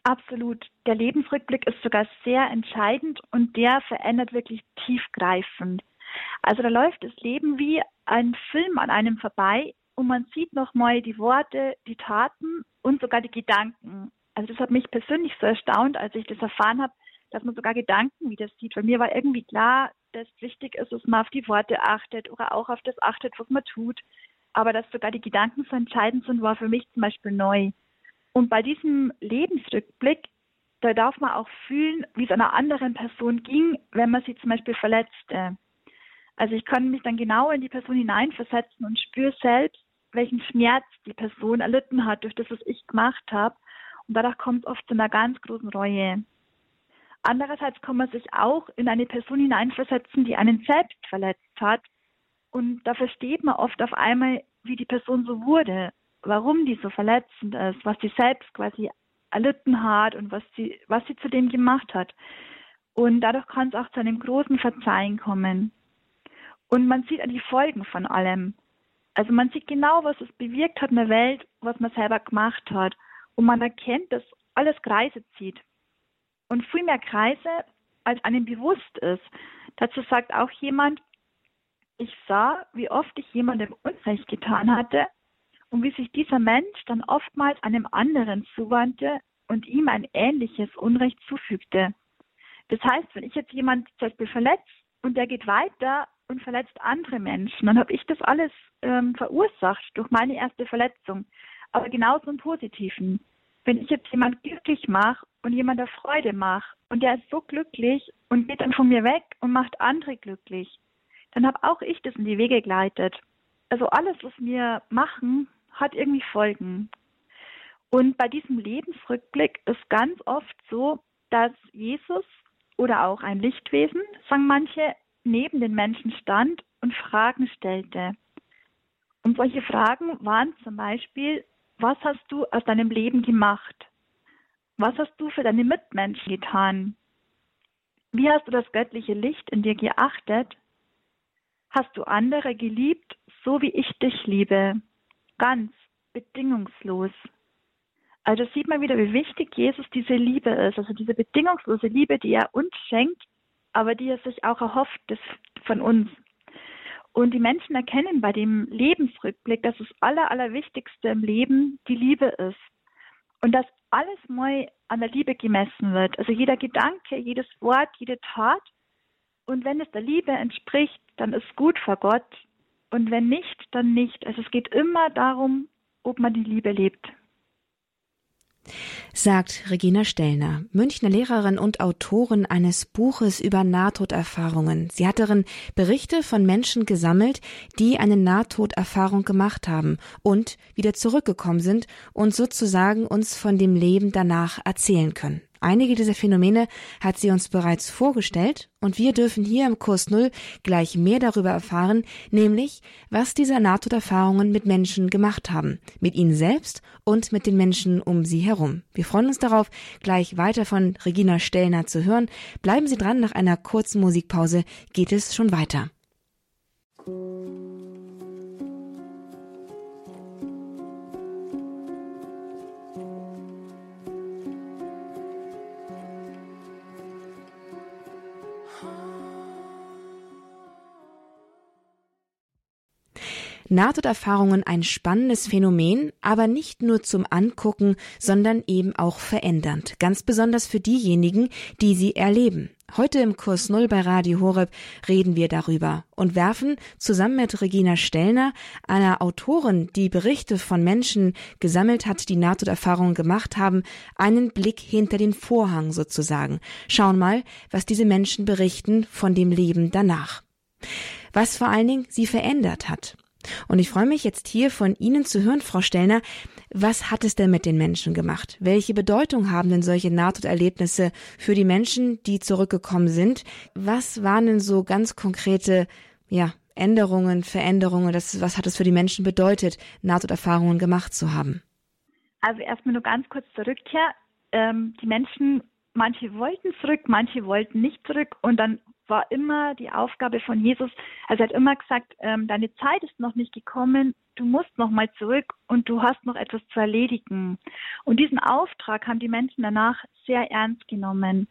Absolut. Der Lebensrückblick ist sogar sehr entscheidend und der verändert wirklich tiefgreifend. Also da läuft das Leben wie ein Film an einem vorbei und man sieht nochmal die Worte, die Taten und sogar die Gedanken also das hat mich persönlich so erstaunt, als ich das erfahren habe, dass man sogar Gedanken wieder sieht. Weil mir war irgendwie klar, dass wichtig ist, dass man auf die Worte achtet oder auch auf das achtet, was man tut. Aber dass sogar die Gedanken so entscheidend sind, war für mich zum Beispiel neu. Und bei diesem Lebensrückblick, da darf man auch fühlen, wie es einer anderen Person ging, wenn man sie zum Beispiel verletzte. Also ich kann mich dann genau in die Person hineinversetzen und spüre selbst, welchen Schmerz die Person erlitten hat durch das, was ich gemacht habe. Und dadurch kommt es oft zu einer ganz großen Reue. Andererseits kann man sich auch in eine Person hineinversetzen, die einen selbst verletzt hat. Und da versteht man oft auf einmal, wie die Person so wurde, warum die so verletzend ist, was sie selbst quasi erlitten hat und was sie, was sie zu dem gemacht hat. Und dadurch kann es auch zu einem großen Verzeihen kommen. Und man sieht die Folgen von allem. Also man sieht genau, was es bewirkt hat in der Welt, was man selber gemacht hat und man erkennt, dass alles Kreise zieht. Und viel mehr Kreise, als einem bewusst ist. Dazu sagt auch jemand, ich sah, wie oft ich jemandem Unrecht getan hatte und wie sich dieser Mensch dann oftmals einem anderen zuwandte und ihm ein ähnliches Unrecht zufügte. Das heißt, wenn ich jetzt jemand zum Beispiel verletzt und der geht weiter und verletzt andere Menschen, dann habe ich das alles ähm, verursacht durch meine erste Verletzung aber genauso im Positiven. Wenn ich jetzt jemand glücklich mache und jemand der Freude mache und der ist so glücklich und geht dann von mir weg und macht andere glücklich, dann habe auch ich das in die Wege geleitet. Also alles, was wir machen, hat irgendwie Folgen. Und bei diesem Lebensrückblick ist ganz oft so, dass Jesus oder auch ein Lichtwesen, sagen manche, neben den Menschen stand und Fragen stellte. Und solche Fragen waren zum Beispiel, was hast du aus deinem Leben gemacht? Was hast du für deine Mitmenschen getan? Wie hast du das göttliche Licht in dir geachtet? Hast du andere geliebt, so wie ich dich liebe? Ganz bedingungslos. Also sieht man wieder, wie wichtig Jesus diese Liebe ist, also diese bedingungslose Liebe, die er uns schenkt, aber die er sich auch erhofft von uns. Und die Menschen erkennen bei dem Lebensrückblick, dass das Aller, Allerwichtigste im Leben die Liebe ist. Und dass alles neu an der Liebe gemessen wird. Also jeder Gedanke, jedes Wort, jede Tat. Und wenn es der Liebe entspricht, dann ist gut vor Gott. Und wenn nicht, dann nicht. Also es geht immer darum, ob man die Liebe lebt sagt Regina Stellner, Münchner Lehrerin und Autorin eines Buches über Nahtoderfahrungen. Sie hat darin Berichte von Menschen gesammelt, die eine Nahtoderfahrung gemacht haben und wieder zurückgekommen sind und sozusagen uns von dem Leben danach erzählen können. Einige dieser Phänomene hat sie uns bereits vorgestellt und wir dürfen hier im Kurs Null gleich mehr darüber erfahren, nämlich was diese Nahtoderfahrungen mit Menschen gemacht haben, mit ihnen selbst und mit den Menschen um sie herum. Wir freuen uns darauf, gleich weiter von Regina Stellner zu hören. Bleiben Sie dran, nach einer kurzen Musikpause geht es schon weiter. Nahtoderfahrungen ein spannendes Phänomen, aber nicht nur zum Angucken, sondern eben auch verändernd. Ganz besonders für diejenigen, die sie erleben. Heute im Kurs Null bei Radio Horeb reden wir darüber und werfen zusammen mit Regina Stellner, einer Autorin, die Berichte von Menschen gesammelt hat, die Nahtoderfahrungen gemacht haben, einen Blick hinter den Vorhang sozusagen. Schauen mal, was diese Menschen berichten von dem Leben danach. was vor allen Dingen sie verändert hat. Und ich freue mich jetzt hier von Ihnen zu hören, Frau Stellner, was hat es denn mit den Menschen gemacht? Welche Bedeutung haben denn solche Nahtoderlebnisse für die Menschen, die zurückgekommen sind? Was waren denn so ganz konkrete, ja, Änderungen, Veränderungen? Das, was hat es für die Menschen bedeutet, Nahtoderfahrungen gemacht zu haben? Also erstmal nur ganz kurz zur Rückkehr. Ähm, die Menschen, manche wollten zurück, manche wollten nicht zurück und dann war immer die Aufgabe von Jesus, also er hat immer gesagt, ähm, deine Zeit ist noch nicht gekommen, du musst noch mal zurück und du hast noch etwas zu erledigen. Und diesen Auftrag haben die Menschen danach sehr ernst genommen.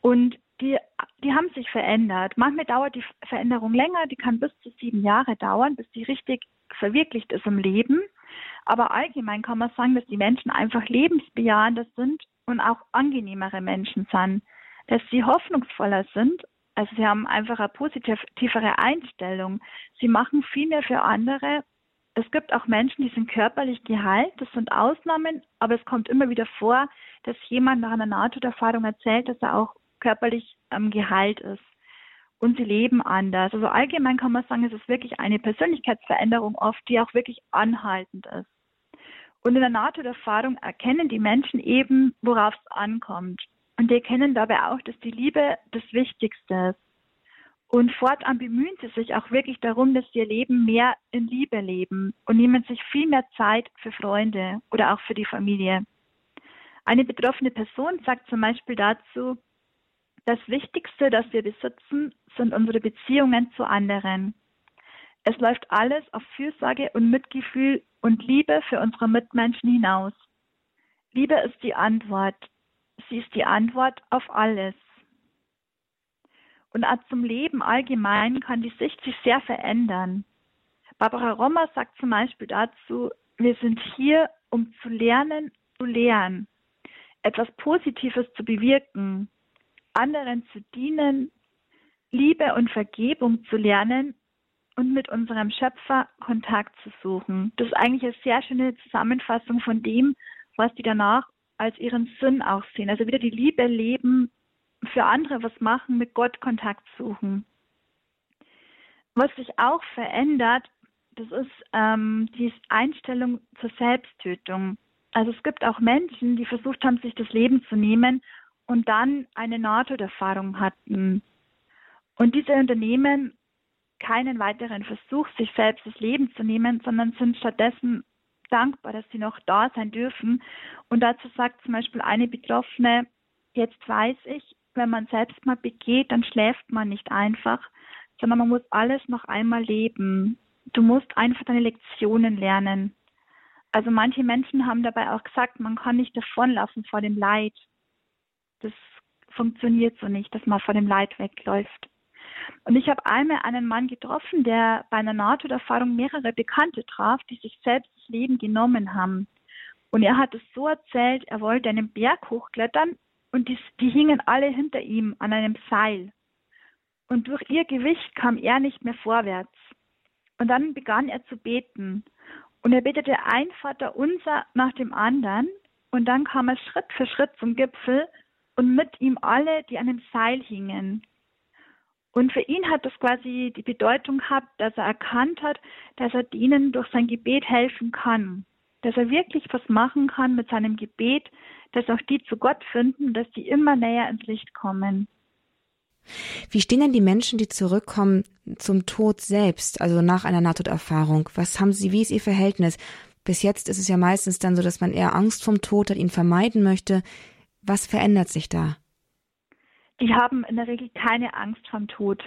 Und die, die haben sich verändert. Manchmal dauert die Veränderung länger, die kann bis zu sieben Jahre dauern, bis die richtig verwirklicht ist im Leben. Aber allgemein kann man sagen, dass die Menschen einfach lebensbejahender sind und auch angenehmere Menschen sind, dass sie hoffnungsvoller sind also sie haben einfach eine positivere Einstellung. Sie machen viel mehr für andere. Es gibt auch Menschen, die sind körperlich geheilt. Das sind Ausnahmen, aber es kommt immer wieder vor, dass jemand nach einer Nahtoderfahrung erzählt, dass er auch körperlich ähm, geheilt ist. Und sie leben anders. Also allgemein kann man sagen, es ist wirklich eine Persönlichkeitsveränderung oft, die auch wirklich anhaltend ist. Und in der Nahtoderfahrung erkennen die Menschen eben, worauf es ankommt. Und die erkennen dabei auch, dass die Liebe das Wichtigste ist. Und fortan bemühen sie sich auch wirklich darum, dass sie ihr Leben mehr in Liebe leben und nehmen sich viel mehr Zeit für Freunde oder auch für die Familie. Eine betroffene Person sagt zum Beispiel dazu, das Wichtigste, das wir besitzen, sind unsere Beziehungen zu anderen. Es läuft alles auf Fürsorge und Mitgefühl und Liebe für unsere Mitmenschen hinaus. Liebe ist die Antwort, Sie ist die Antwort auf alles. Und auch zum Leben allgemein kann die Sicht sich sehr verändern. Barbara Rommer sagt zum Beispiel dazu, wir sind hier, um zu lernen, zu lehren, etwas Positives zu bewirken, anderen zu dienen, Liebe und Vergebung zu lernen und mit unserem Schöpfer Kontakt zu suchen. Das ist eigentlich eine sehr schöne Zusammenfassung von dem, was die danach als ihren Sinn auch sehen. Also wieder die Liebe leben, für andere was machen, mit Gott Kontakt suchen. Was sich auch verändert, das ist ähm, die Einstellung zur Selbsttötung. Also es gibt auch Menschen, die versucht haben, sich das Leben zu nehmen und dann eine Nahtoderfahrung hatten. Und diese Unternehmen keinen weiteren Versuch, sich selbst das Leben zu nehmen, sondern sind stattdessen dankbar, dass sie noch da sein dürfen. Und dazu sagt zum Beispiel eine Betroffene, jetzt weiß ich, wenn man selbst mal begeht, dann schläft man nicht einfach, sondern man muss alles noch einmal leben. Du musst einfach deine Lektionen lernen. Also manche Menschen haben dabei auch gesagt, man kann nicht davonlaufen vor dem Leid. Das funktioniert so nicht, dass man vor dem Leid wegläuft. Und ich habe einmal einen Mann getroffen, der bei einer Nahtoderfahrung mehrere Bekannte traf, die sich selbst das Leben genommen haben. Und er hat es so erzählt, er wollte einen Berg hochklettern und die, die hingen alle hinter ihm an einem Seil. Und durch ihr Gewicht kam er nicht mehr vorwärts. Und dann begann er zu beten. Und er betete ein Vater unser nach dem anderen. Und dann kam er Schritt für Schritt zum Gipfel und mit ihm alle, die an dem Seil hingen. Und für ihn hat das quasi die Bedeutung gehabt, dass er erkannt hat, dass er denen durch sein Gebet helfen kann. Dass er wirklich was machen kann mit seinem Gebet, dass auch die zu Gott finden, dass die immer näher ins Licht kommen. Wie stehen denn die Menschen, die zurückkommen zum Tod selbst, also nach einer Nahtoderfahrung? Was haben sie, wie ist ihr Verhältnis? Bis jetzt ist es ja meistens dann so, dass man eher Angst vom Tod hat, ihn vermeiden möchte. Was verändert sich da? Die haben in der Regel keine Angst vom Tod,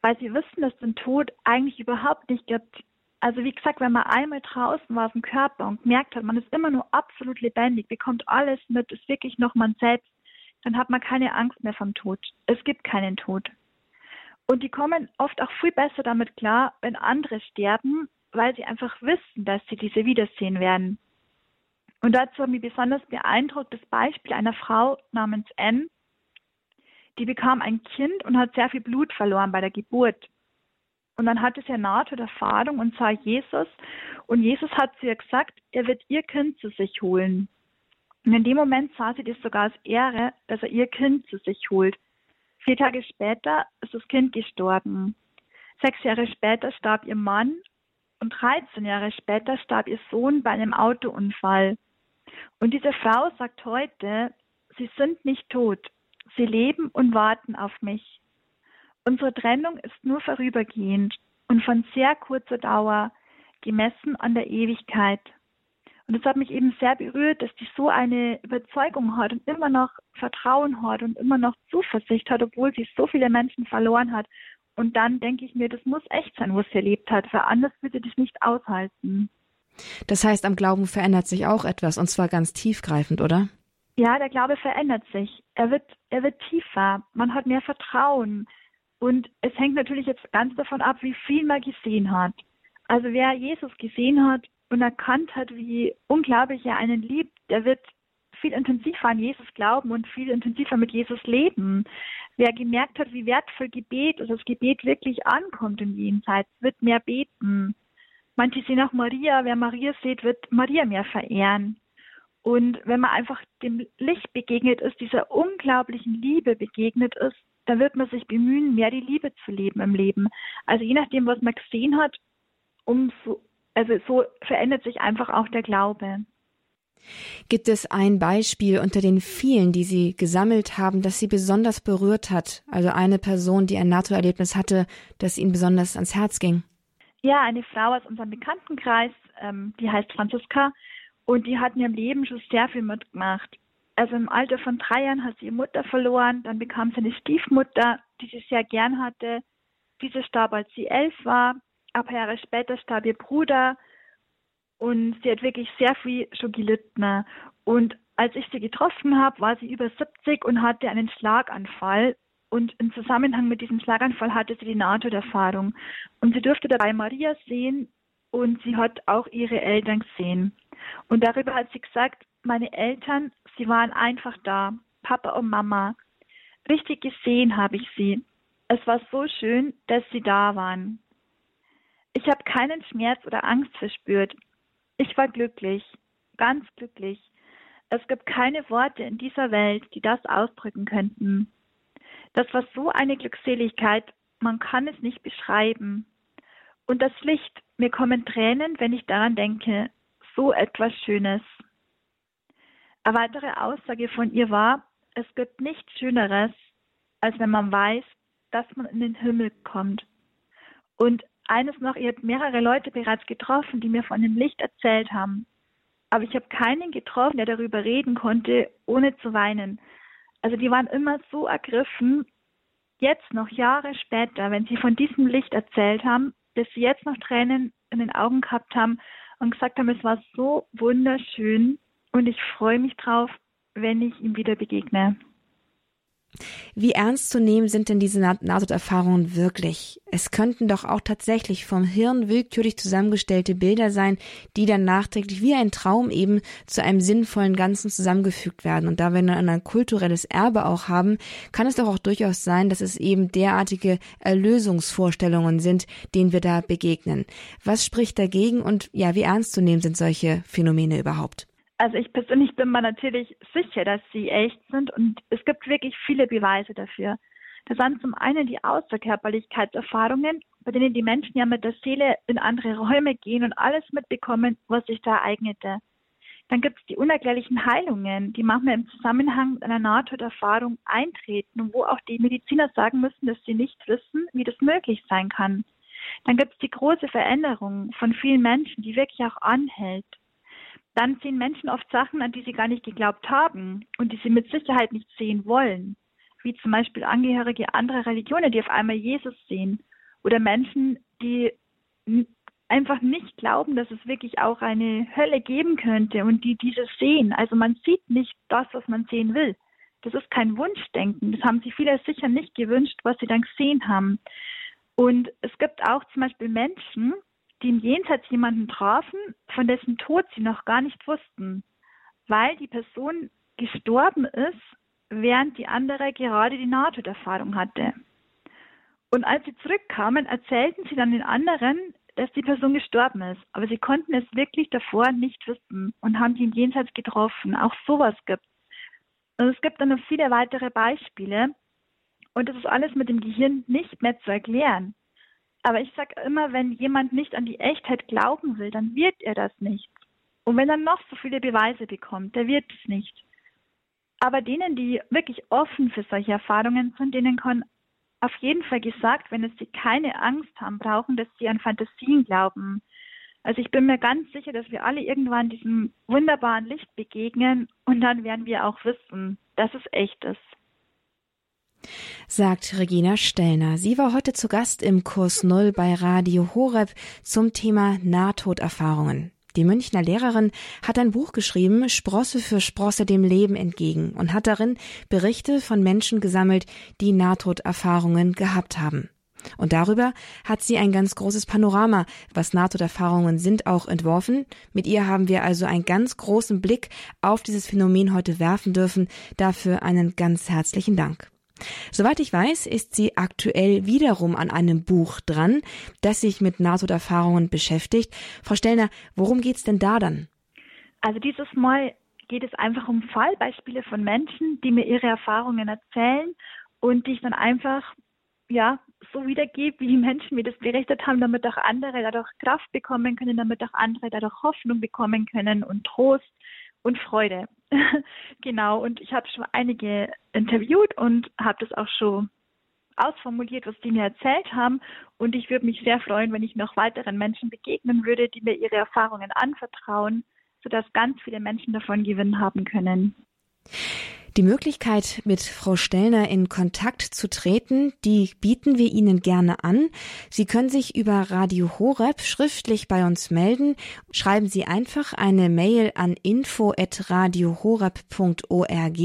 weil sie wissen, dass es den Tod eigentlich überhaupt nicht gibt. Also wie gesagt, wenn man einmal draußen war aus dem Körper und merkt hat, man ist immer nur absolut lebendig, bekommt alles mit, ist wirklich noch man selbst, dann hat man keine Angst mehr vom Tod. Es gibt keinen Tod. Und die kommen oft auch viel besser damit klar, wenn andere sterben, weil sie einfach wissen, dass sie diese wiedersehen werden. Und dazu hat mich besonders beeindruckt das Beispiel einer Frau namens N, die bekam ein Kind und hat sehr viel Blut verloren bei der Geburt. Und dann hatte sie eine Nahtoderfahrung und sah Jesus. Und Jesus hat zu ihr gesagt, er wird ihr Kind zu sich holen. Und in dem Moment sah sie das sogar als Ehre, dass er ihr Kind zu sich holt. Vier Tage später ist das Kind gestorben. Sechs Jahre später starb ihr Mann und 13 Jahre später starb ihr Sohn bei einem Autounfall. Und diese Frau sagt heute, sie sind nicht tot, sie leben und warten auf mich. Unsere Trennung ist nur vorübergehend und von sehr kurzer Dauer, gemessen an der Ewigkeit. Und es hat mich eben sehr berührt, dass die so eine Überzeugung hat und immer noch Vertrauen hat und immer noch Zuversicht hat, obwohl sie so viele Menschen verloren hat. Und dann denke ich mir, das muss echt sein, was sie erlebt hat, weil anders würde das nicht aushalten. Das heißt, am Glauben verändert sich auch etwas, und zwar ganz tiefgreifend, oder? Ja, der Glaube verändert sich. Er wird, er wird tiefer. Man hat mehr Vertrauen. Und es hängt natürlich jetzt ganz davon ab, wie viel man gesehen hat. Also wer Jesus gesehen hat und erkannt hat, wie unglaublich er einen liebt, der wird viel intensiver an Jesus glauben und viel intensiver mit Jesus leben. Wer gemerkt hat, wie wertvoll Gebet, also das Gebet wirklich ankommt im Jenseits, wird mehr beten. Manche sehen auch Maria. Wer Maria sieht, wird Maria mehr verehren. Und wenn man einfach dem Licht begegnet ist, dieser unglaublichen Liebe begegnet ist, dann wird man sich bemühen, mehr die Liebe zu leben im Leben. Also je nachdem, was man gesehen hat, umso, also so verändert sich einfach auch der Glaube. Gibt es ein Beispiel unter den vielen, die Sie gesammelt haben, das Sie besonders berührt hat? Also eine Person, die ein NATO-Erlebnis hatte, das Ihnen besonders ans Herz ging? Ja, eine Frau aus unserem Bekanntenkreis, ähm, die heißt Franziska und die hat in ihrem Leben schon sehr viel mitgemacht. Also im Alter von drei Jahren hat sie ihre Mutter verloren, dann bekam sie eine Stiefmutter, die sie sehr gern hatte. Diese starb, als sie elf war. Ein paar Jahre später starb ihr Bruder und sie hat wirklich sehr viel schon gelitten. Und als ich sie getroffen habe, war sie über 70 und hatte einen Schlaganfall und im Zusammenhang mit diesem Schlaganfall hatte sie die Nahtoderfahrung. Und sie durfte dabei Maria sehen und sie hat auch ihre Eltern gesehen. Und darüber hat sie gesagt, meine Eltern, sie waren einfach da, Papa und Mama. Richtig gesehen habe ich sie. Es war so schön, dass sie da waren. Ich habe keinen Schmerz oder Angst verspürt. Ich war glücklich, ganz glücklich. Es gibt keine Worte in dieser Welt, die das ausdrücken könnten. Das war so eine Glückseligkeit, man kann es nicht beschreiben. Und das Licht, mir kommen Tränen, wenn ich daran denke, so etwas Schönes. Eine weitere Aussage von ihr war, es gibt nichts Schöneres, als wenn man weiß, dass man in den Himmel kommt. Und eines noch, ihr habt mehrere Leute bereits getroffen, die mir von dem Licht erzählt haben. Aber ich habe keinen getroffen, der darüber reden konnte, ohne zu weinen. Also die waren immer so ergriffen, jetzt noch Jahre später, wenn sie von diesem Licht erzählt haben, sie jetzt noch Tränen in den Augen gehabt haben und gesagt haben, es war so wunderschön und ich freue mich drauf, wenn ich ihm wieder begegne. Wie ernst zu nehmen sind denn diese Nahtoderfahrungen wirklich? Es könnten doch auch tatsächlich vom Hirn willkürlich zusammengestellte Bilder sein, die dann nachträglich wie ein Traum eben zu einem sinnvollen Ganzen zusammengefügt werden. Und da wir dann ein kulturelles Erbe auch haben, kann es doch auch durchaus sein, dass es eben derartige Erlösungsvorstellungen sind, denen wir da begegnen. Was spricht dagegen und ja, wie ernst zu nehmen sind solche Phänomene überhaupt? Also ich persönlich bin mir natürlich sicher, dass sie echt sind und es gibt wirklich viele Beweise dafür. Das sind zum einen die Außerkörperlichkeitserfahrungen, bei denen die Menschen ja mit der Seele in andere Räume gehen und alles mitbekommen, was sich da ereignete. Dann gibt es die unerklärlichen Heilungen, die manchmal im Zusammenhang mit einer Nahtoderfahrung eintreten und wo auch die Mediziner sagen müssen, dass sie nicht wissen, wie das möglich sein kann. Dann gibt es die große Veränderung von vielen Menschen, die wirklich auch anhält dann sehen Menschen oft Sachen, an die sie gar nicht geglaubt haben und die sie mit Sicherheit nicht sehen wollen, wie zum Beispiel Angehörige anderer Religionen, die auf einmal Jesus sehen oder Menschen, die einfach nicht glauben, dass es wirklich auch eine Hölle geben könnte und die dieses sehen. Also man sieht nicht das, was man sehen will. Das ist kein Wunschdenken. Das haben sich viele sicher nicht gewünscht, was sie dann gesehen haben. Und es gibt auch zum Beispiel Menschen, die im Jenseits jemanden trafen, von dessen Tod sie noch gar nicht wussten, weil die Person gestorben ist, während die andere gerade die Nahtoderfahrung hatte. Und als sie zurückkamen, erzählten sie dann den anderen, dass die Person gestorben ist. Aber sie konnten es wirklich davor nicht wissen und haben die im Jenseits getroffen. Auch sowas gibt Und es gibt dann noch viele weitere Beispiele. Und das ist alles mit dem Gehirn nicht mehr zu erklären. Aber ich sage immer, wenn jemand nicht an die Echtheit glauben will, dann wird er das nicht. Und wenn er noch so viele Beweise bekommt, der wird es nicht. Aber denen, die wirklich offen für solche Erfahrungen sind, denen kann auf jeden Fall gesagt, wenn sie keine Angst haben brauchen, dass sie an Fantasien glauben. Also ich bin mir ganz sicher, dass wir alle irgendwann diesem wunderbaren Licht begegnen und dann werden wir auch wissen, dass es echt ist sagt Regina Stellner. Sie war heute zu Gast im Kurs Null bei Radio Horeb zum Thema Nahtoderfahrungen. Die Münchner Lehrerin hat ein Buch geschrieben, Sprosse für Sprosse dem Leben entgegen, und hat darin Berichte von Menschen gesammelt, die Nahtoderfahrungen gehabt haben. Und darüber hat sie ein ganz großes Panorama, was Nahtoderfahrungen sind, auch entworfen. Mit ihr haben wir also einen ganz großen Blick auf dieses Phänomen heute werfen dürfen. Dafür einen ganz herzlichen Dank. Soweit ich weiß, ist sie aktuell wiederum an einem Buch dran, das sich mit Nahtoderfahrungen beschäftigt. Frau Stellner, worum geht's denn da dann? Also dieses Mal geht es einfach um Fallbeispiele von Menschen, die mir ihre Erfahrungen erzählen und die ich dann einfach ja so wiedergebe, wie die Menschen mir das berichtet haben, damit auch andere dadurch Kraft bekommen können, damit auch andere dadurch Hoffnung bekommen können und Trost und Freude. genau, und ich habe schon einige interviewt und habe das auch schon ausformuliert, was die mir erzählt haben. Und ich würde mich sehr freuen, wenn ich noch weiteren Menschen begegnen würde, die mir ihre Erfahrungen anvertrauen, sodass ganz viele Menschen davon gewinnen haben können. Die Möglichkeit, mit Frau Stellner in Kontakt zu treten, die bieten wir Ihnen gerne an. Sie können sich über Radio Horeb schriftlich bei uns melden. Schreiben Sie einfach eine Mail an info@radiohoreb.org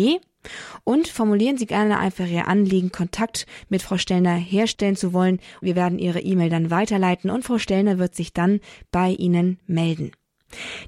und formulieren Sie gerne einfach Ihr Anliegen, Kontakt mit Frau Stellner herstellen zu wollen. Wir werden Ihre E-Mail dann weiterleiten und Frau Stellner wird sich dann bei Ihnen melden.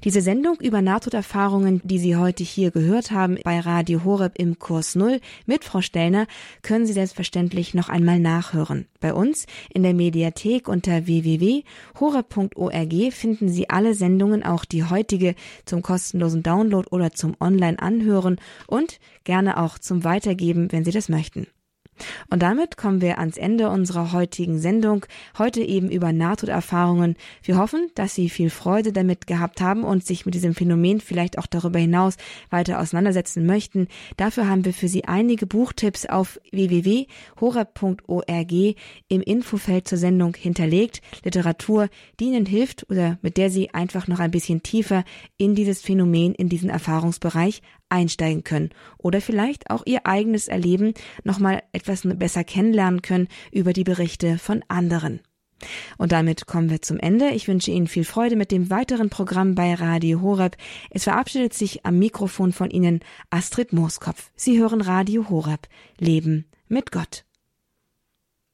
Diese Sendung über Nahtoderfahrungen, die Sie heute hier gehört haben bei Radio Horeb im Kurs Null mit Frau Stellner, können Sie selbstverständlich noch einmal nachhören. Bei uns in der Mediathek unter www.horeb.org finden Sie alle Sendungen, auch die heutige, zum kostenlosen Download oder zum Online-Anhören und gerne auch zum Weitergeben, wenn Sie das möchten. Und damit kommen wir ans Ende unserer heutigen Sendung, heute eben über Nahtoderfahrungen. Wir hoffen, dass Sie viel Freude damit gehabt haben und sich mit diesem Phänomen vielleicht auch darüber hinaus weiter auseinandersetzen möchten. Dafür haben wir für Sie einige Buchtipps auf www.horeb.org im Infofeld zur Sendung hinterlegt. Literatur, die Ihnen hilft oder mit der Sie einfach noch ein bisschen tiefer in dieses Phänomen, in diesen Erfahrungsbereich einsteigen können oder vielleicht auch ihr eigenes Erleben nochmal etwas besser kennenlernen können über die Berichte von anderen. Und damit kommen wir zum Ende. Ich wünsche Ihnen viel Freude mit dem weiteren Programm bei Radio Horeb. Es verabschiedet sich am Mikrofon von Ihnen Astrid Mooskopf. Sie hören Radio Horeb. Leben mit Gott.